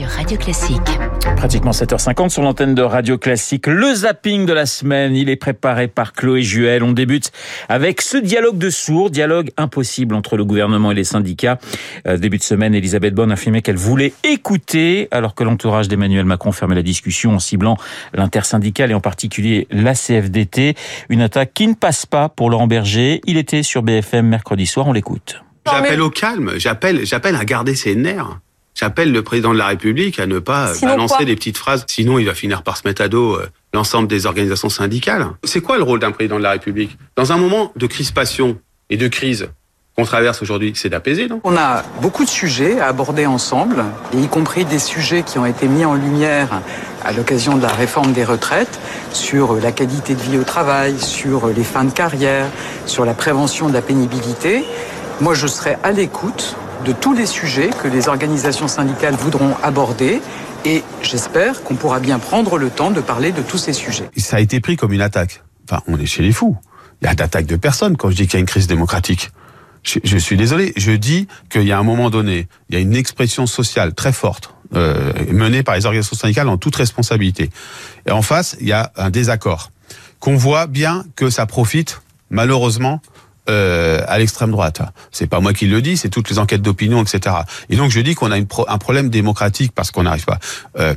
sur Radio Classique. Pratiquement 7h50 sur l'antenne de Radio Classique. Le zapping de la semaine, il est préparé par Chloé Juel. On débute avec ce dialogue de sourds, dialogue impossible entre le gouvernement et les syndicats. Euh, début de semaine, Elisabeth Borne affirmait qu'elle voulait écouter, alors que l'entourage d'Emmanuel Macron fermait la discussion en ciblant l'intersyndicale et en particulier la CFDT. Une attaque qui ne passe pas pour Laurent Berger. Il était sur BFM mercredi soir, on l'écoute. J'appelle au calme, j'appelle, j'appelle à garder ses nerfs. J'appelle le président de la République à ne pas Sinon balancer des petites phrases. Sinon, il va finir par se mettre à dos euh, l'ensemble des organisations syndicales. C'est quoi le rôle d'un président de la République? Dans un moment de crispation et de crise qu'on traverse aujourd'hui, c'est d'apaiser, non? On a beaucoup de sujets à aborder ensemble, y compris des sujets qui ont été mis en lumière à l'occasion de la réforme des retraites, sur la qualité de vie au travail, sur les fins de carrière, sur la prévention de la pénibilité. Moi, je serai à l'écoute de tous les sujets que les organisations syndicales voudront aborder, et j'espère qu'on pourra bien prendre le temps de parler de tous ces sujets. Ça a été pris comme une attaque. Enfin, on est chez les fous. Il y a d'attaque de personne quand je dis qu'il y a une crise démocratique. Je, suis désolé. Je dis qu'il y a un moment donné, il y a une expression sociale très forte euh, menée par les organisations syndicales en toute responsabilité. Et en face, il y a un désaccord. Qu'on voit bien que ça profite, malheureusement, euh, à l'extrême droite. C'est pas moi qui le dis, c'est toutes les enquêtes d'opinion, etc. Et donc je dis qu'on a un problème démocratique parce qu'on n'arrive pas. Euh,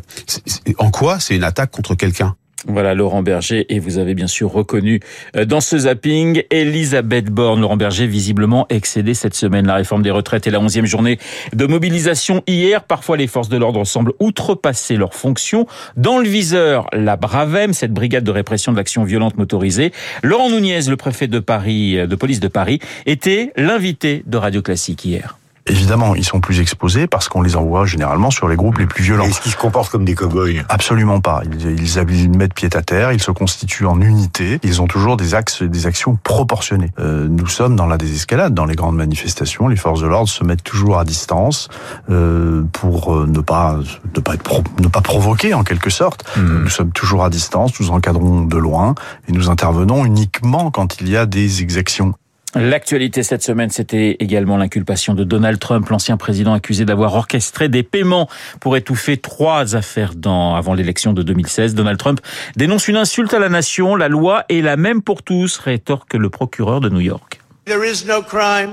en quoi c'est une attaque contre quelqu'un? Voilà Laurent Berger et vous avez bien sûr reconnu euh, dans ce zapping Elisabeth Borne. Laurent Berger visiblement excédé cette semaine. La réforme des retraites et la onzième journée de mobilisation hier. Parfois les forces de l'ordre semblent outrepasser leurs fonctions. Dans le viseur, la Bravem, cette brigade de répression de l'action violente motorisée. Laurent Nunez, le préfet de Paris, euh, de police de Paris, était l'invité de Radio Classique hier. Évidemment, ils sont plus exposés parce qu'on les envoie généralement sur les groupes les plus violents. Est-ce qu'ils se comportent comme des cow-boys? Absolument pas. Ils, ils, ils mettent pied à terre, ils se constituent en unité, ils ont toujours des axes, des actions proportionnées. Euh, nous sommes dans la désescalade, dans les grandes manifestations, les forces de l'ordre se mettent toujours à distance euh, pour euh, ne pas ne pas être pro- ne pas provoquer en quelque sorte. Nous sommes toujours à distance, nous encadrons de loin et nous intervenons uniquement quand il y a des exactions. L'actualité cette semaine, c'était également l'inculpation de Donald Trump, l'ancien président accusé d'avoir orchestré des paiements pour étouffer trois affaires dans, avant l'élection de 2016. Donald Trump dénonce une insulte à la nation. La loi est la même pour tous, rétorque le procureur de New York.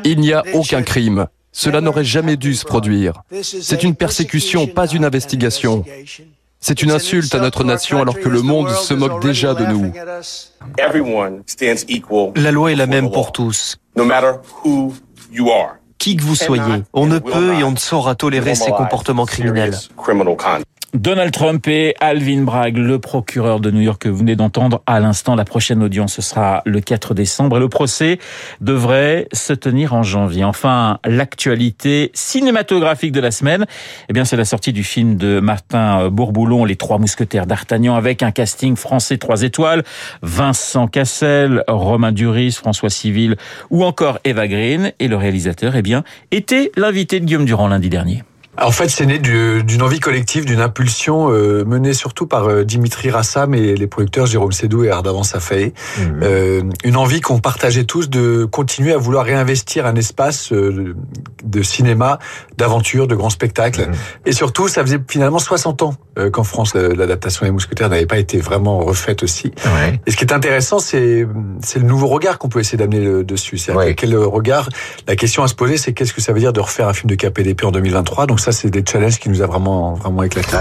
Il n'y a aucun crime. Cela n'aurait jamais dû se produire. C'est une persécution, pas une investigation. C'est une insulte à notre nation alors que le monde se moque déjà de nous. La loi est la même pour tous. Qui que vous soyez, on ne peut et on ne saura tolérer ces comportements criminels. Donald Trump et Alvin Bragg, le procureur de New York que vous venez d'entendre à l'instant. La prochaine audience, ce sera le 4 décembre et le procès devrait se tenir en janvier. Enfin, l'actualité cinématographique de la semaine, eh bien, c'est la sortie du film de Martin Bourboulon, Les Trois Mousquetaires d'Artagnan, avec un casting français trois étoiles, Vincent Cassel, Romain Duris, François Civil ou encore Eva Green. Et le réalisateur, eh bien, était l'invité de Guillaume Durand lundi dernier. En fait, c'est né du- d'une envie collective, d'une impulsion euh, menée surtout par euh, Dimitri Rassam et les producteurs Jérôme Sédou et Ardavan Safai. Euh, une envie qu'on partageait tous de continuer à vouloir réinvestir un espace euh, de cinéma, d'aventure, de grands spectacles. Et surtout, ça faisait finalement 60 ans euh, qu'en France, l'adaptation des Mousquetaires n'avait pas été vraiment refaite aussi. Et ce qui est intéressant, c'est le nouveau regard qu'on peut essayer d'amener dessus. C'est Ouais. quel regard La question à se poser, c'est qu'est-ce que ça veut dire de refaire un film de KPDP en 2023 Donc ça, c'est des challenges qui nous a vraiment vraiment éclaté.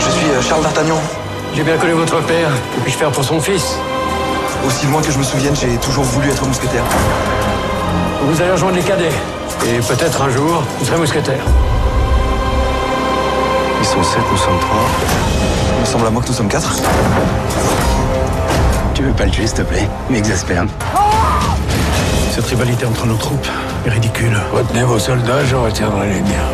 Je suis euh, Charles D'Artagnan. J'ai bien connu votre père. Que puis-je faire pour son fils Aussi loin que je me souvienne, j'ai toujours voulu être mousquetaire. Vous allez rejoindre les cadets. Et peut-être un jour, vous serez mousquetaire. Ils sont sept, nous sommes trois. Il me semble à moi que nous sommes quatre. Tu veux pas le tuer, s'il te plaît? Il m'exaspère. Cette rivalité entre nos troupes est ridicule. Retenez vos soldats, je retiendrai les miens.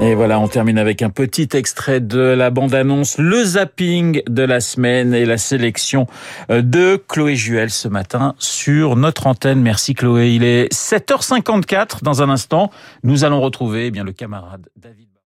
Et voilà, on termine avec un petit extrait de la bande-annonce, le zapping de la semaine et la sélection euh, de Chloé Juel ce matin sur notre antenne. Merci Chloé. Il est 7h54 dans un instant. Nous allons retrouver eh bien le camarade David.